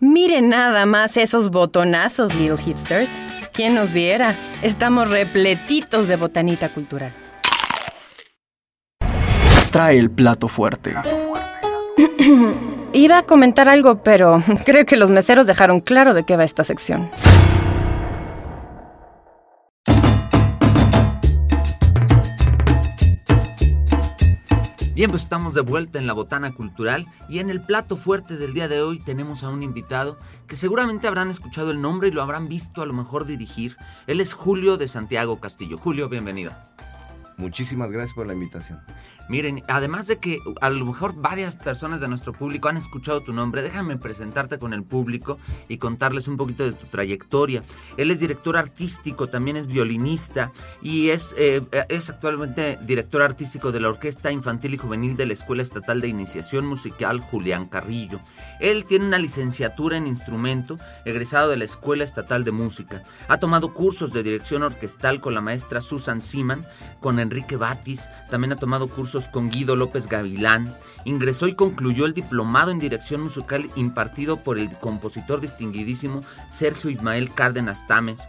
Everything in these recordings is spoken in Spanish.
Miren nada más esos botonazos, little hipsters. ¿Quién nos viera? Estamos repletitos de botanita cultural. Trae el plato fuerte. Iba a comentar algo, pero creo que los meseros dejaron claro de qué va esta sección. Bien, pues estamos de vuelta en la botana cultural y en el plato fuerte del día de hoy tenemos a un invitado que seguramente habrán escuchado el nombre y lo habrán visto a lo mejor dirigir. Él es Julio de Santiago Castillo. Julio, bienvenido. Muchísimas gracias por la invitación. Miren, además de que a lo mejor varias personas de nuestro público han escuchado tu nombre, déjame presentarte con el público y contarles un poquito de tu trayectoria. Él es director artístico, también es violinista y es, eh, es actualmente director artístico de la Orquesta Infantil y Juvenil de la Escuela Estatal de Iniciación Musical Julián Carrillo. Él tiene una licenciatura en instrumento, egresado de la Escuela Estatal de Música. Ha tomado cursos de dirección orquestal con la maestra Susan Siman, con Enrique Batis, también ha tomado cursos con Guido López Gavilán, ingresó y concluyó el diplomado en dirección musical impartido por el compositor distinguidísimo Sergio Ismael Cárdenas Tames.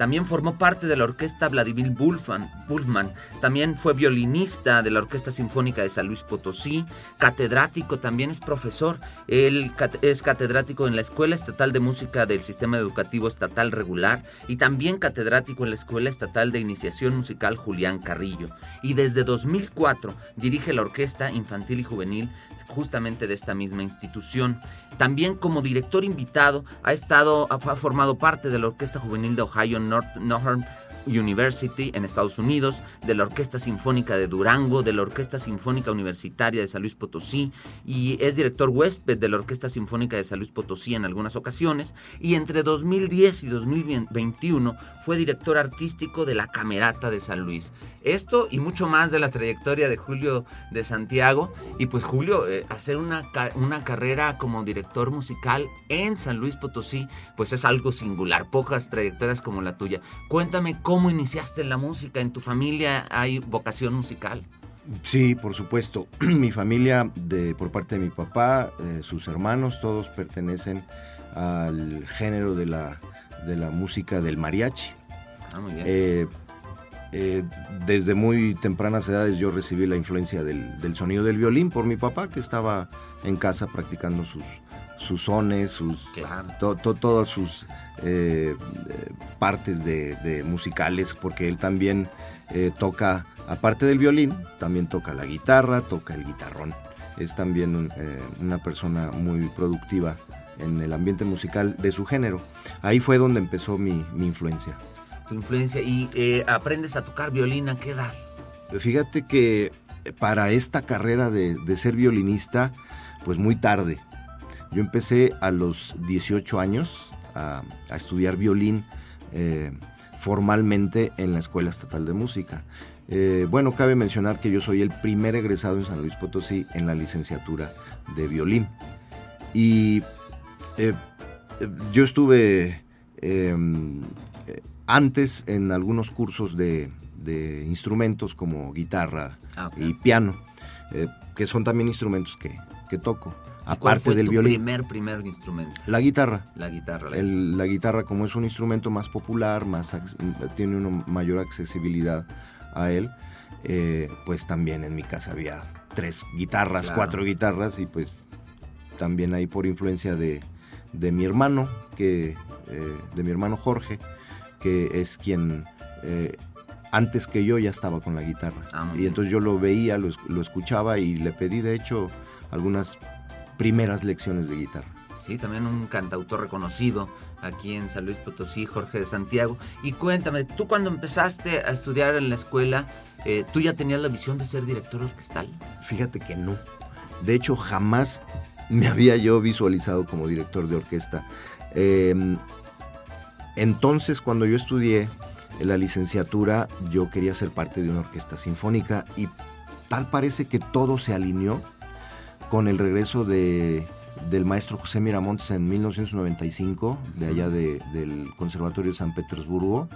También formó parte de la orquesta Vladimir Bulfman. También fue violinista de la Orquesta Sinfónica de San Luis Potosí. Catedrático, también es profesor. Él es catedrático en la Escuela Estatal de Música del Sistema Educativo Estatal Regular y también catedrático en la Escuela Estatal de Iniciación Musical Julián Carrillo. Y desde 2004 dirige la Orquesta Infantil y Juvenil justamente de esta misma institución. También como director invitado ha estado, ha formado parte de la Orquesta Juvenil de Ohio Northern University en Estados Unidos, de la Orquesta Sinfónica de Durango, de la Orquesta Sinfónica Universitaria de San Luis Potosí y es director huésped de la Orquesta Sinfónica de San Luis Potosí en algunas ocasiones y entre 2010 y 2021 fue director artístico de la Camerata de San Luis. Esto y mucho más de la trayectoria de Julio de Santiago. Y pues Julio, eh, hacer una, una carrera como director musical en San Luis Potosí, pues es algo singular. Pocas trayectorias como la tuya. Cuéntame cómo iniciaste en la música. ¿En tu familia hay vocación musical? Sí, por supuesto. mi familia, de, por parte de mi papá, eh, sus hermanos, todos pertenecen al género de la, de la música del mariachi. Ah, muy bien. Eh, eh, desde muy tempranas edades yo recibí la influencia del, sonido del violín por mi papá que estaba en casa practicando sus, sus sones, sus, todas sus eh, partes de, musicales, porque él también eh, toca, aparte del violín, también toca la guitarra, toca el guitarrón. Es también una persona muy productiva en el ambiente musical de su género. Ahí fue donde empezó mi influencia influencia y eh, aprendes a tocar violín a qué edad? Fíjate que para esta carrera de, ser violinista, pues muy tarde. Yo empecé a los 18 años a, estudiar violín eh, formalmente en la Escuela Estatal de Música. Eh, bueno, cabe mencionar que yo soy el primer egresado en San Luis Potosí en la licenciatura de violín. Y yo estuve em, antes en algunos cursos de, instrumentos como guitarra ah, y piano, eh, que son también instrumentos que, toco. Aparte del violín. primer, primer instrumento? La guitarra. La guitarra. La, guitarra, como es un instrumento más popular, más tiene una mayor accesibilidad a él, eh, pues también en mi casa había tres guitarras, cuatro guitarras y pues también ahí por influencia de, mi hermano, que, eh, de mi hermano Jorge, que es quien eh, antes que yo ya estaba con la guitarra. Ah, y entonces yo lo veía, lo, escuchaba y le pedí de hecho algunas primeras lecciones de guitarra. Sí, también un cantautor reconocido aquí en San Luis Potosí, Jorge de Santiago. Y cuéntame, tú cuando empezaste a estudiar en la escuela, eh, ¿tú ya tenías la visión de ser director orquestal? Fíjate que no. De hecho, jamás me había yo visualizado como director de orquesta. Eh, entonces, cuando yo estudié la licenciatura, yo quería ser parte de una orquesta sinfónica y tal parece que todo se alineó con el regreso de, del maestro José Miramontes en 1995, de allá del Conservatorio de San Petersburgo.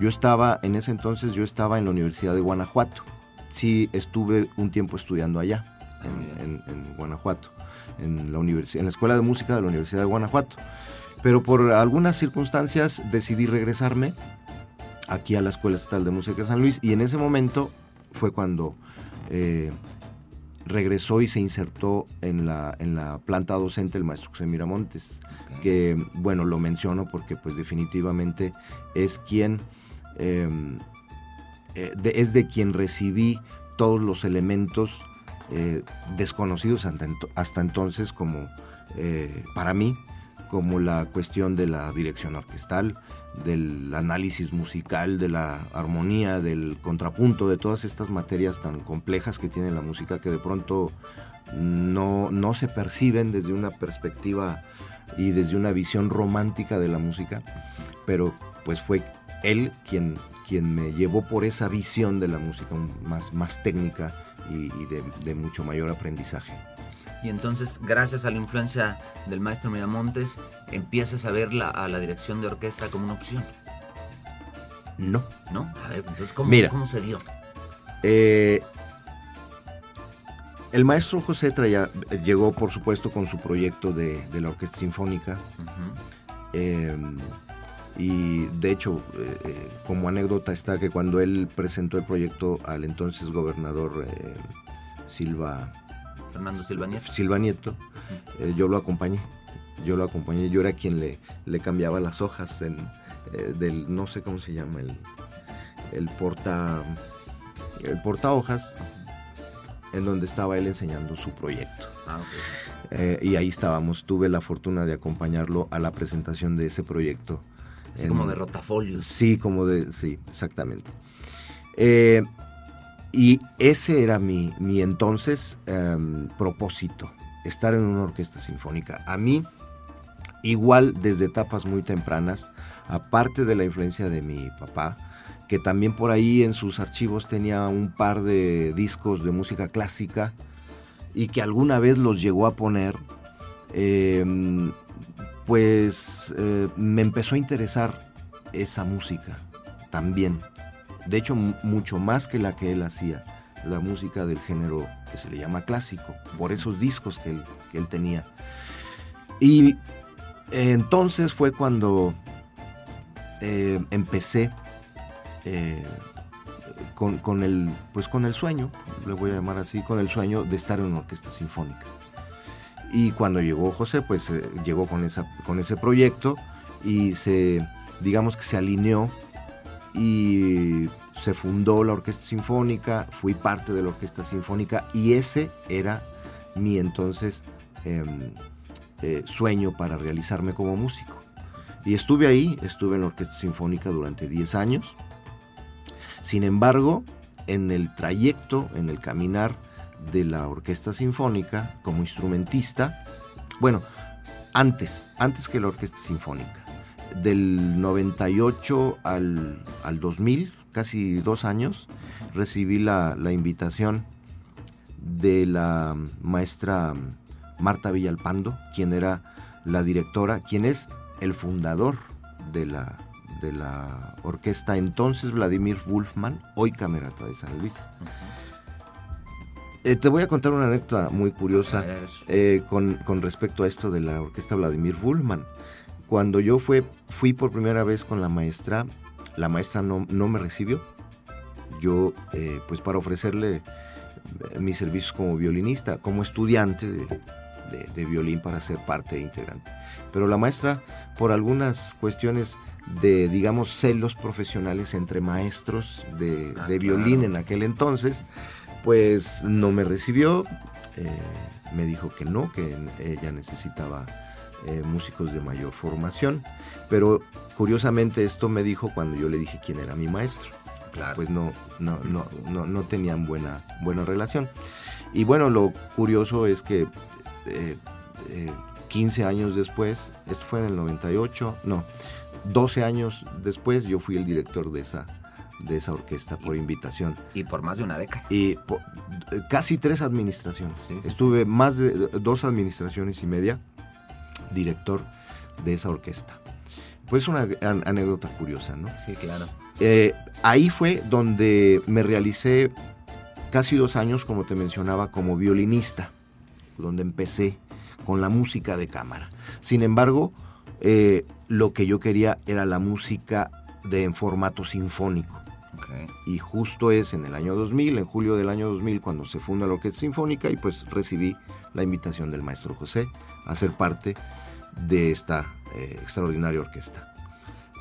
Yo estaba, en ese entonces, yo estaba en la Universidad de Guanajuato. Sí, estuve un tiempo estudiando allá, en, en Guanajuato. en la, en la Escuela de Música de la Universidad de Guanajuato. Pero por algunas circunstancias decidí regresarme aquí a la Escuela Estatal de Música de San Luis y en ese momento fue cuando eh, regresó y se insertó en la, en la planta docente el maestro José Miramontes, que bueno, lo menciono porque pues definitivamente es quien, em, eh, es de quien recibí todos los elementos eh, desconocidos hasta, entonces como para mí, como la cuestión de la dirección orquestal, del análisis musical, de la armonía, del contrapunto, de todas estas materias tan complejas que tiene la música que de pronto no, no se perciben desde una perspectiva y desde una visión romántica de la música, pero pues fue él quien, quien me llevó por esa visión de la música más, más técnica y, de mucho mayor aprendizaje y entonces gracias a la influencia del maestro Miramontes empiezas a ver la, a la dirección de orquesta como una opción. No. ¿No? A ver, entonces ¿cómo, ¿cómo se dio? Eh, el maestro José traía, llegó por supuesto con su proyecto de, la Orquesta Sinfónica. Em, y de hecho, eh, eh, como anécdota está que cuando él presentó el proyecto al entonces gobernador Silva Fernando Silva Nieto. Silva Nieto, eh, yo lo acompañé. Yo lo acompañé, yo era quien le, le cambiaba las hojas en, eh, del, no sé cómo se llama, el, el porta, el porta hojas, en donde estaba él enseñando su proyecto. Ah, eh, y ahí estábamos, tuve la fortuna de acompañarlo a la presentación de ese proyecto. Así como de rotafolios. Sí, como de, sí, exactamente. Eh, y ese era mi, mi entonces em, propósito, estar en una orquesta sinfónica. A mí, igual desde etapas muy tempranas, aparte de la influencia de mi papá, que también por ahí en sus archivos tenía un par de discos de música clásica y que alguna vez los llegó a poner, em, pues eh, me empezó a interesar esa música también de hecho mucho más que la que él hacía, la música del género que se le llama clásico, por esos discos que él, tenía. Y entonces fue cuando eh, empecé eh, con, el, pues con el sueño, le voy a llamar así, con el sueño de estar en una orquesta sinfónica. Y cuando llegó José, pues eh, llegó con, esa, con ese proyecto y se, digamos que se alineó y se fundó la Orquesta Sinfónica, fui parte de la Orquesta Sinfónica y ese era mi entonces em, eh, sueño para realizarme como músico. Y estuve ahí, estuve en la Orquesta Sinfónica durante 10 años. Sin embargo, en el trayecto, en el caminar de la Orquesta Sinfónica como instrumentista, bueno, antes, antes que la Orquesta Sinfónica, del 98 al, al 2000, casi dos años, recibí la, invitación de la maestra Marta Villalpando, quien era la directora, quien es el fundador de la, de la orquesta entonces Vladimir Wolfman, hoy Camerata de San Luis. Eh, te voy a contar una anécdota muy curiosa eh, con, con, respecto a esto de la orquesta Vladimir Wolfman. Cuando yo fue, fui por primera vez con la maestra, la maestra no, me recibió. Yo, eh, pues para ofrecerle eh, mis servicios como violinista, como estudiante de, violín para ser parte integrante. Pero la maestra, por algunas cuestiones de, digamos, celos profesionales entre maestros de, ah, violín en aquel entonces, pues no me recibió. Eh, me dijo que no, que ella necesitaba músicos de mayor formación. Pero Curiosamente esto me dijo cuando yo le dije quién era mi maestro. Claro. Pues no, no, no, no, tenían buena, buena relación. Y bueno, lo curioso es que 15 eh, eh, años después, esto fue en el 98, no, 12 años después yo fui el director de esa, de esa orquesta por invitación. Y por más de una década. Y casi tres administraciones. Estuve más de dos administraciones y media director de esa orquesta. Pues una anécdota curiosa, ¿no? Sí, claro. Eh, ahí fue donde me realicé casi dos años, como te mencionaba, como violinista, donde empecé con la música de cámara. Sin embargo, eh, lo que yo quería era la música de en formato sinfónico. Y justo es en el año 2000, en julio del año 2000, cuando se funda la Orquesta Sinfónica y pues recibí la invitación del maestro José a ser parte de esta eh, extraordinaria orquesta.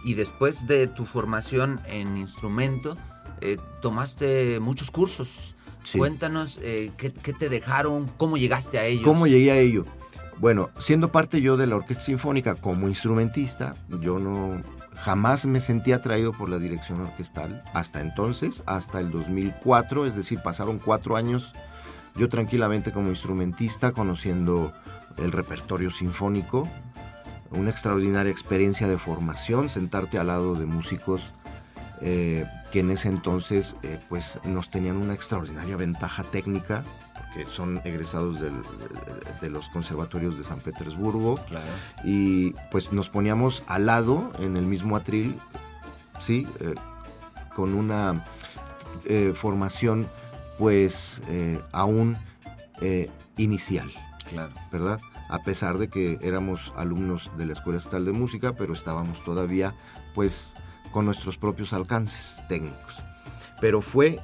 Y después de tu formación en instrumento, eh, tomaste muchos cursos. Cuéntanos eh, ¿qué, te dejaron, cómo llegaste a ellos. ¿Cómo llegué a ello? Bueno, siendo parte yo de la Orquesta Sinfónica como instrumentista, yo no jamás me sentí atraído por la dirección orquestal. Hasta entonces, hasta el 2004, es decir, pasaron cuatro años yo tranquilamente como instrumentista, conociendo el repertorio sinfónico, una extraordinaria experiencia de formación, sentarte al lado de músicos eh, que en ese entonces eh, pues nos tenían una extraordinaria ventaja técnica, porque son egresados de los conservatorios de San Petersburgo, y pues nos poníamos al lado en el mismo atril, sí, eh, con una formación pues aún inicial, claro. ¿verdad? a pesar de que éramos alumnos de la Escuela Estatal de Música, pero estábamos todavía pues con nuestros propios alcances técnicos. Pero fue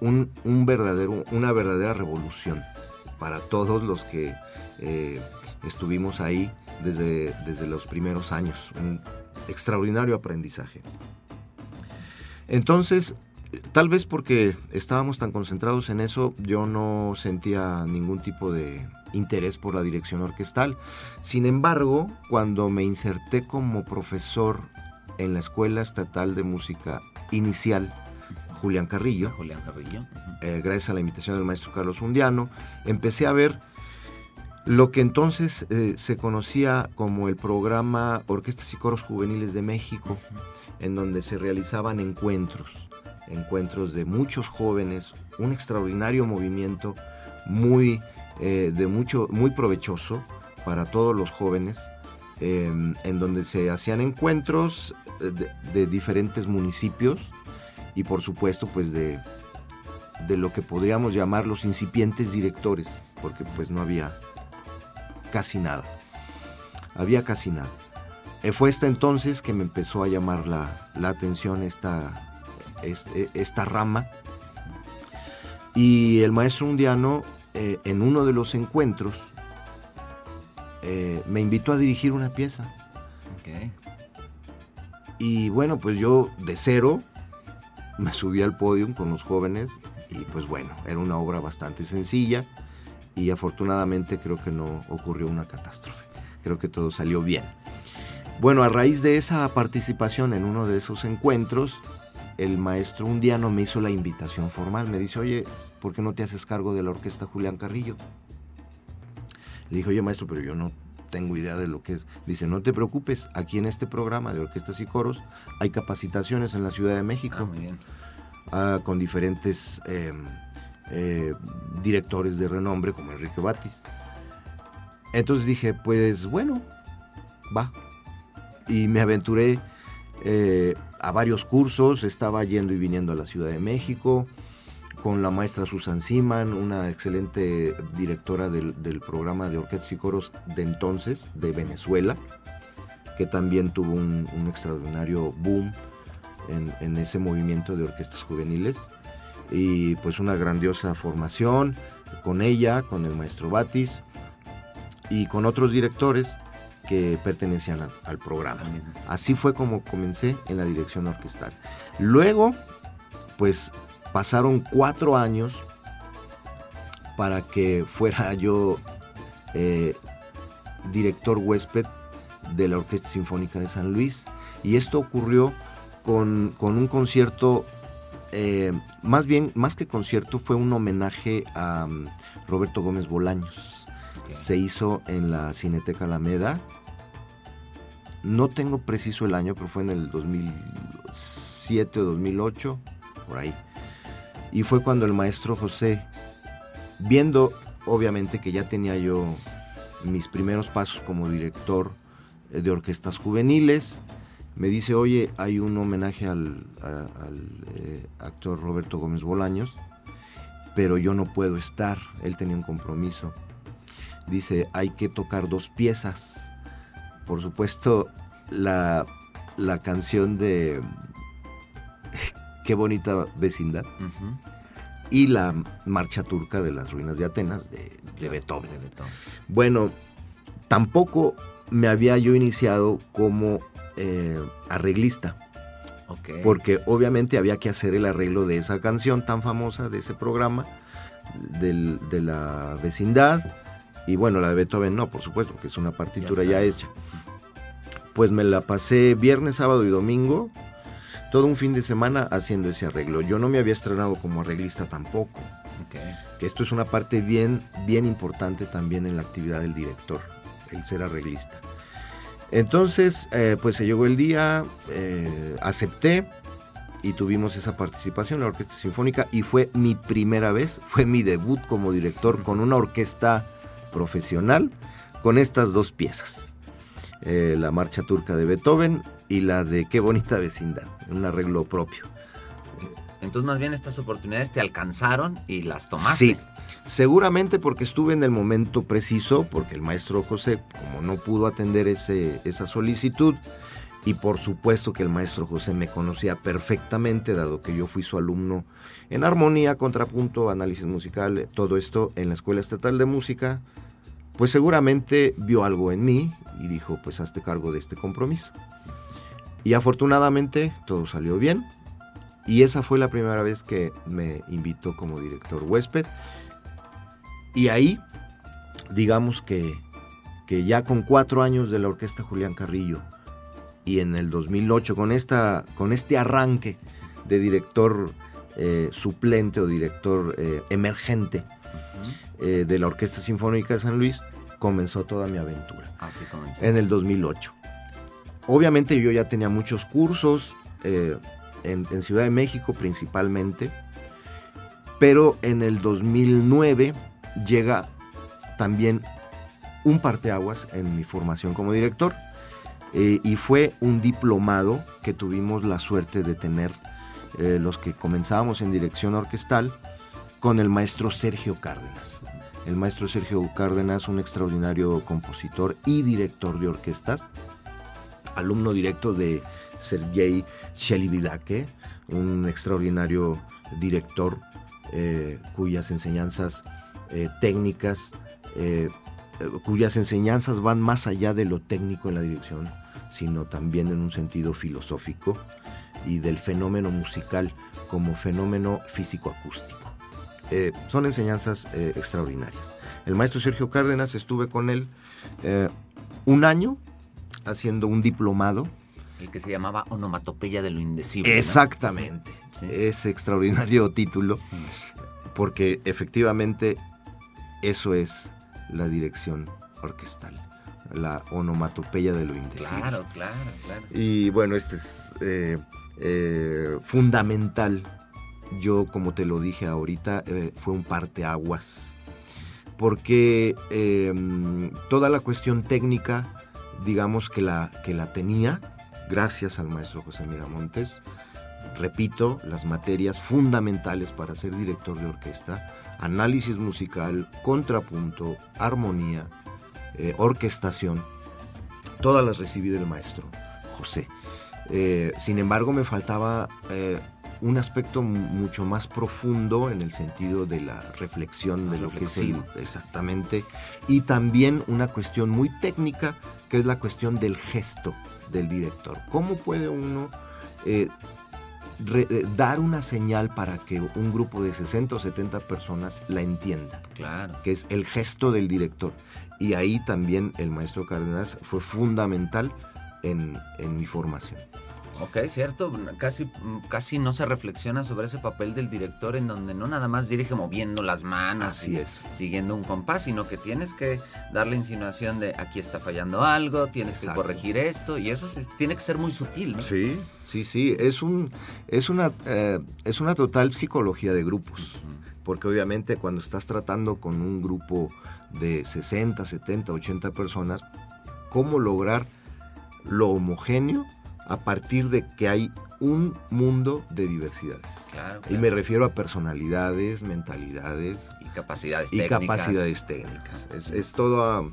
un, verdadero, una verdadera revolución para todos los que eh, estuvimos ahí desde, desde los primeros años. Un extraordinario aprendizaje. Entonces, tal vez porque estábamos tan concentrados en eso, yo no sentía ningún tipo de interés por la dirección orquestal. Sin embargo, cuando me inserté como profesor en la Escuela Estatal de Música Inicial, Julián Carrillo, Julián Carrillo. Eh, gracias a la invitación del maestro Carlos Undiano, empecé a ver lo que entonces eh, se conocía como el programa Orquestas y Coros Juveniles de México, en donde se realizaban encuentros, encuentros de muchos jóvenes, un extraordinario movimiento muy eh, de mucho, muy provechoso para todos los jóvenes, em, en donde se hacían encuentros eh, de, diferentes municipios y por supuesto pues de, de lo que podríamos llamar los incipientes directores, porque pues no había casi nada. Había casi nada. Eh, fue hasta entonces que me empezó a llamar la, la atención esta, esta, rama. Y el maestro undiano eh, en uno de los encuentros eh, me invitó a dirigir una pieza. Y bueno, pues yo de cero me subí al podio con los jóvenes y pues bueno, era una obra bastante sencilla y afortunadamente creo que no ocurrió una catástrofe. Creo que todo salió bien. Bueno, a raíz de esa participación en uno de esos encuentros, el maestro un día no me hizo la invitación formal. Me dice, oye, ¿por qué no te haces cargo de la orquesta Julián Carrillo? Le dije, oye maestro, pero yo no tengo idea de lo que es. Dice, no te preocupes, aquí en este programa de orquestas y coros hay capacitaciones en la Ciudad de México. Ah, muy bien. Ah, con diferentes eh, eh, directores de renombre como Enrique Batis. Entonces dije, pues bueno, va. Y me aventuré eh, a varios cursos, estaba yendo y viniendo a la Ciudad de México, con la maestra Susan Siman, una excelente directora del, programa de orquestas y coros de entonces, de Venezuela, que también tuvo un, extraordinario boom en, ese movimiento de orquestas juveniles. Y pues una grandiosa formación con ella, con el maestro Batis y con otros directores que pertenecían al programa. Así fue como comencé en la dirección orquestal. Luego, pues pasaron cuatro años para que fuera yo eh, director huésped de la Orquesta Sinfónica de San Luis. Y esto ocurrió con, un concierto, eh, más bien, más que concierto, fue un homenaje a um, Roberto Gómez Bolaños. Se hizo en la Cineteca Alameda. No tengo preciso el año, pero fue en el 2007 o 2008, por ahí. Y fue cuando el maestro José, viendo obviamente que ya tenía yo mis primeros pasos como director eh, de orquestas juveniles, me dice, oye, hay un homenaje al, eh, actor Roberto Gómez Bolaños, pero yo no puedo estar, él tenía un compromiso. Dice, hay que tocar dos piezas. Por supuesto, la, la canción de Qué bonita vecindad y la marcha turca de las ruinas de Atenas de, de Beethoven. De Beethoven. Bueno, tampoco me había yo iniciado como eh, arreglista, porque obviamente había que hacer el arreglo de esa canción tan famosa, de ese programa, del- de la vecindad, y bueno, la de Beethoven no, por supuesto, que es una partitura Ya hecha. Pues me la pasé viernes, sábado y domingo, todo un fin de semana haciendo ese arreglo. Yo no me había estrenado como arreglista tampoco que esto es una parte bien, bien importante también en la actividad del director, el ser arreglista. Entonces, eh, pues se llegó el día, eh, acepté y tuvimos esa participación en la Orquesta Sinfónica y fue mi primera vez, fue mi debut como director con una orquesta profesional con estas dos piezas, eh, la Marcha Turca de Beethoven y la de Qué bonita vecindad, un arreglo propio. Entonces, más bien estas oportunidades te alcanzaron y las tomaste. Sí, seguramente porque estuve en el momento preciso, porque el maestro José, como no pudo atender ese, esa solicitud, y por supuesto que el maestro José me conocía perfectamente, dado que yo fui su alumno en armonía, contrapunto, análisis musical, todo esto en la Escuela Estatal de Música, pues seguramente vio algo en mí y dijo, pues hazte cargo de este compromiso. Y afortunadamente todo salió bien. Y esa fue la primera vez que me invitó como director huésped. Y ahí, digamos que, que ya con cuatro años de la orquesta Julián Carrillo y en el 2008 con, esta, con este arranque de director eh, suplente o director eh, emergente eh, de la Orquesta Sinfónica de San Luis, comenzó toda mi aventura Así comenzó. en el 2008. Obviamente yo ya tenía muchos cursos en, en Ciudad de México principalmente, pero en el 2009 llega también un parteaguas en mi formación como director eh, y fue un diplomado que tuvimos la suerte de tener eh, los que comenzábamos en dirección orquestal con el maestro Sergio Cárdenas. El maestro Sergio Cárdenas, un extraordinario compositor y director de orquestas, alumno directo de Sergei Shelividake, un extraordinario director eh, cuyas enseñanzas técnicas, cuyas enseñanzas van más allá de lo técnico en la dirección, sino también en un sentido filosófico y del fenómeno musical como fenómeno físico-acústico. Eh, son enseñanzas eh, extraordinarias. El maestro Sergio Cárdenas, estuve con él eh, un año haciendo un diplomado. El que se llamaba Onomatopeya de lo Indecible. ¿no? Exactamente. Sí. Ese extraordinario título, Sí. porque efectivamente eso es la dirección orquestal, la onomatopeya de lo indecible. Claro, claro, claro. Y bueno, este es eh, eh, fundamental. Yo, como te lo dije ahorita, eh, fue un parteaguas. Porque eh, toda la cuestión técnica, digamos que la, que la tenía, gracias al maestro José Miramontes. Repito, las materias fundamentales para ser director de orquesta, análisis musical, contrapunto, armonía, eh, orquestación, todas las recibí del maestro José. Eh, sin embargo, me faltaba eh, un aspecto mu- mucho más profundo en el sentido de la reflexión de lo que es el, exactamente y también una cuestión muy técnica que es la cuestión del gesto del director. ¿Cómo puede uno eh, re- eh, dar una señal para que un grupo de 60 o 70 personas la entienda? Claro. que es el gesto del director. Y ahí también el maestro Cárdenas fue fundamental en, en mi formación. Ok, cierto. Casi, casi no se reflexiona sobre ese papel del director en donde no nada más dirige moviendo las manos Así y es. siguiendo un compás, sino que tienes que dar la insinuación de aquí está fallando algo, tienes Exacto. que corregir esto, y eso se- tiene que ser muy sutil, ¿no? Sí, sí, sí. Es, un, es, una, eh, es una total psicología de grupos. Porque obviamente cuando estás tratando con un grupo de 60, 70, 80 personas, ¿cómo lograr lo homogéneo a partir de que hay un mundo de diversidades. Claro, Y me refiero a personalidades, mentalidades Y capacidades y técnicas. capacidades técnicas. Es, es todo... a-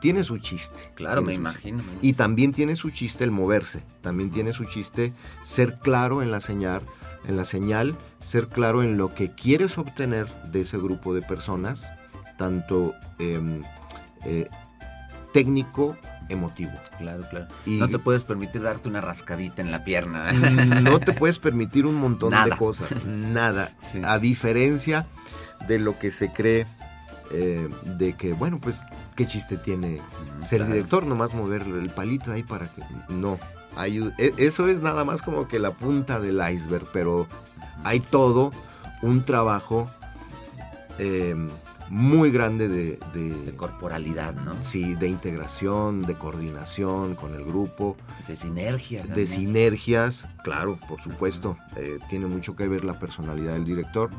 tiene su chiste. Claro, me chiste. imagino. Y también tiene su chiste el moverse, también tiene su chiste ser claro en la señal, en la señal, ser claro en lo que quieres obtener de ese grupo de personas, tanto em, eh, técnico, emotivo. Claro, claro. Y- No te puedes permitir darte una rascadita en la pierna. No te puedes permitir un montón de cosas, nada. Sí. A diferencia de lo que se cree eh, de que, bueno, pues, ¿qué chiste tiene ser claro. director? Nomás mover el palito ahí para que... No, hay, e- eso es nada más como que la punta del iceberg, pero hay todo un trabajo eh, muy grande de, de- De corporalidad, ¿no? sí, de integración, de coordinación con el grupo, De sinergia. de sinergias, claro, por supuesto, eh, tiene mucho que ver la personalidad del director.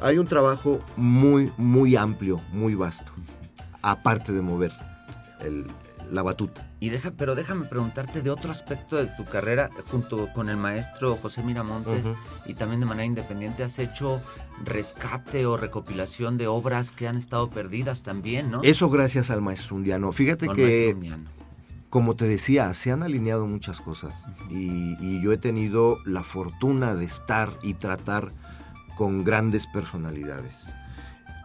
Hay un trabajo muy, muy amplio, muy vasto, aparte de mover el- la batuta. Y deja, pero déjame preguntarte de otro aspecto de tu carrera, junto con el maestro José Miramontes y también de manera independiente, has hecho rescate o recopilación de obras que han estado perdidas también, ¿no? Eso gracias al maestro Undiano. Fíjate Con que, Undiano. como te decía, se han alineado muchas cosas y, y yo he tenido la fortuna de estar y tratar con grandes personalidades.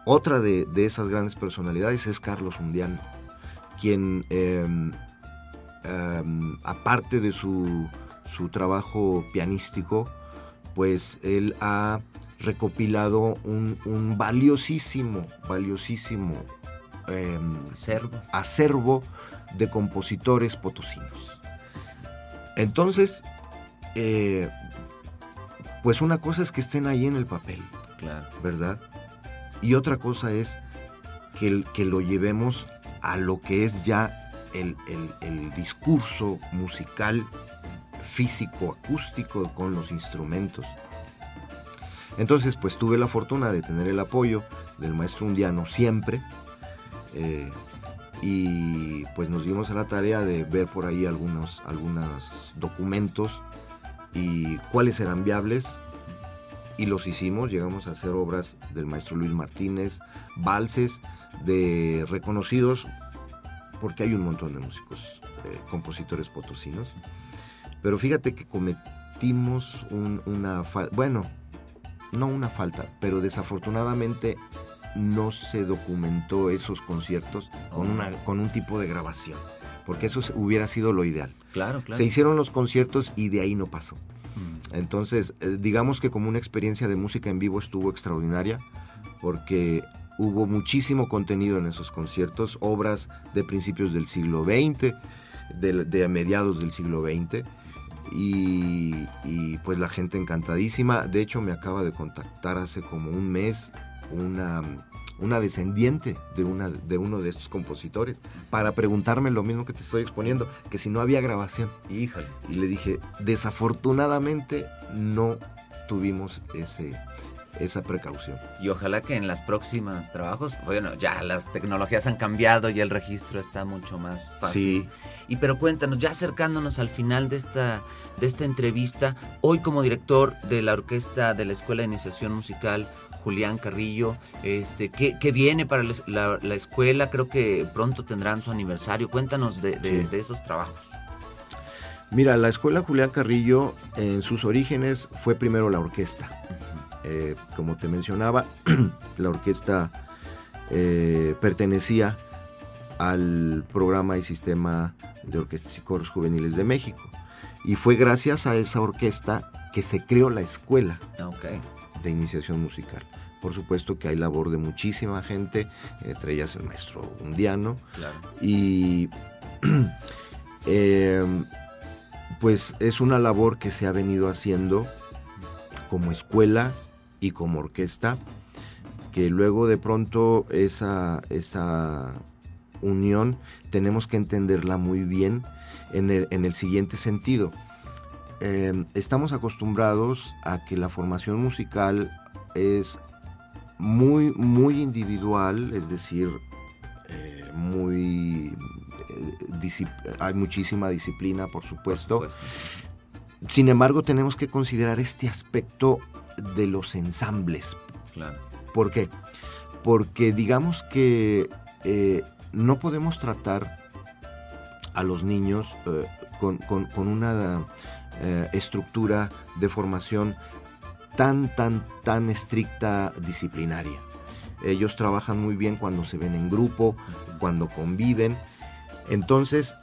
Otra de, de esas grandes personalidades es Carlos Undiano, quien, eh, em, aparte de su, su trabajo pianístico, pues él ha recopilado un, un valiosísimo, valiosísimo em, Acervo. acervo de compositores potosinos. Entonces, eh, pues una cosa es que estén ahí en el papel, Claro. ¿verdad? Y otra cosa es que, que lo llevemos a lo que es ya el, el- discurso musical, físico, acústico con los instrumentos. Entonces, pues tuve la fortuna de tener el apoyo del maestro Undiano siempre. eh, y pues nos dimos a la tarea de ver por ahí algunos, algunos documentos y cuáles eran viables y los hicimos, llegamos a hacer obras del maestro Luis Martínez, valses de reconocidos, porque hay un montón de músicos, eh, compositores potosinos, pero fíjate que cometimos un- una falta, bueno, no una falta, pero desafortunadamente no se documentó esos conciertos con, una, con un tipo de grabación, porque eso hubiera sido lo ideal. Claro, claro. Se hicieron los conciertos y de ahí no pasó. Entonces, eh, digamos que como una experiencia de música en vivo estuvo extraordinaria, porque hubo muchísimo contenido en esos conciertos, obras de principios del siglo XX, de, mediados del siglo XX, y, pues la gente encantadísima. De hecho, me acaba de contactar hace como un mes una, una descendiente de, una, de uno de estos compositores para preguntarme lo mismo que te estoy exponiendo, que si no había grabación. Híjole. Y le dije, desafortunadamente no tuvimos ese, esa precaución. Y ojalá que en las próximas trabajos, bueno, ya las tecnologías han cambiado y el registro está mucho más fácil. Sí, Y pero cuéntanos, ya acercándonos al final de esta, de esta entrevista, hoy como director de la orquesta de la Escuela de Iniciación Musical, Julián Carrillo, este, ¿qué, qué viene para la, la- la escuela? Creo que pronto tendrán su aniversario. Cuéntanos de, de- Sí. de esos trabajos. mira, la escuela Julián Carrillo en sus orígenes fue primero la orquesta. Eh, como te mencionaba, la orquesta eh, pertenecía al programa y sistema de orquestas y coros juveniles de México. Y fue gracias a esa orquesta que se creó la escuela. Ah, Ok. De iniciación musical. Por supuesto que hay labor de muchísima gente, entre ellas el maestro Undiano, Claro. y eh, pues es una labor que se ha venido haciendo como escuela y como orquesta, que luego de pronto esa, esa unión tenemos que entenderla muy bien en el, en el siguiente sentido. Eh, estamos acostumbrados a que la formación musical es muy, muy individual, es decir, eh, muy hay muchísima disciplina, por supuesto. Sin embargo, tenemos que considerar este aspecto de los ensambles. Claro. ¿Por qué? Porque digamos que eh, no podemos tratar a los niños eh, con, una eh, estructura de formación tan, tan, tan estricta disciplinaria. Ellos trabajan muy bien cuando se ven en grupo, cuando conviven. Entonces,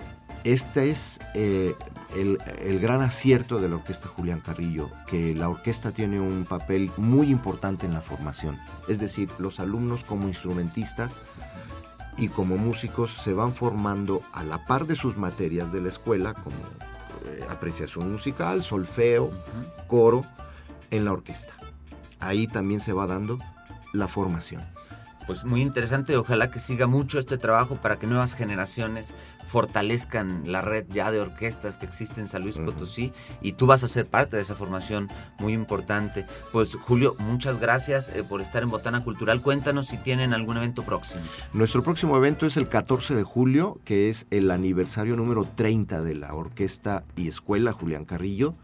este es el, el, gran acierto de la orquesta Julián Carrillo, que la orquesta tiene un papel muy importante en la formación. Es decir, los alumnos como instrumentistas y como músicos se van formando a la par de sus materias de la escuela, como eh, apreciación musical, solfeo, coro, en la orquesta. Ahí también se va dando la formación pues muy interesante. Ojalá que siga mucho este trabajo para que nuevas generaciones fortalezcan la red ya de orquestas que existe en San Luis Potosí y tú vas a ser parte de esa formación muy importante. Pues Julio, muchas gracias eh, por estar en Botana Cultural. Cuéntanos si tienen algún evento próximo. Nuestro próximo evento es el 14 de julio, que es el aniversario número 30 de la Orquesta y Escuela Julián Carrillo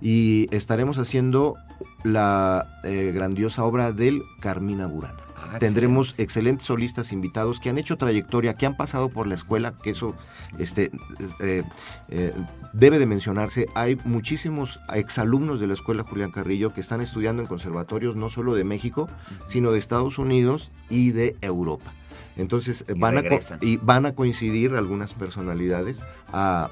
y estaremos haciendo la eh, grandiosa obra del Carmina Burana. Ah, Tendremos excelentes solistas invitados que han hecho trayectoria, que han pasado por la escuela, que eso este, eh, eh, debe de mencionarse. Hay muchísimos exalumnos de la escuela Julián Carrillo que están estudiando en conservatorios no solo de México, sino de Estados Unidos y de Europa. Entonces van, a, y van a coincidir algunas personalidades a,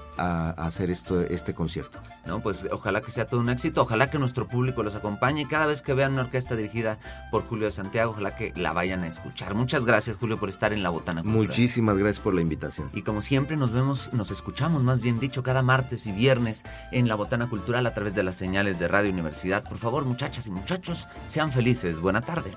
hacer esto, este concierto. No, pues ojalá que sea todo un éxito, ojalá que nuestro público los acompañe. Cada vez que vean una orquesta dirigida por Julio de Santiago, ojalá que la vayan a escuchar. Muchas gracias, Julio, por estar en la botana. Muchísimas gracias por la invitación. Y como siempre, nos vemos, nos escuchamos, más bien dicho, cada martes y viernes en la botana cultural a través de las señales de Radio Universidad. Por favor, muchachas y muchachos, sean felices. Buena tarde.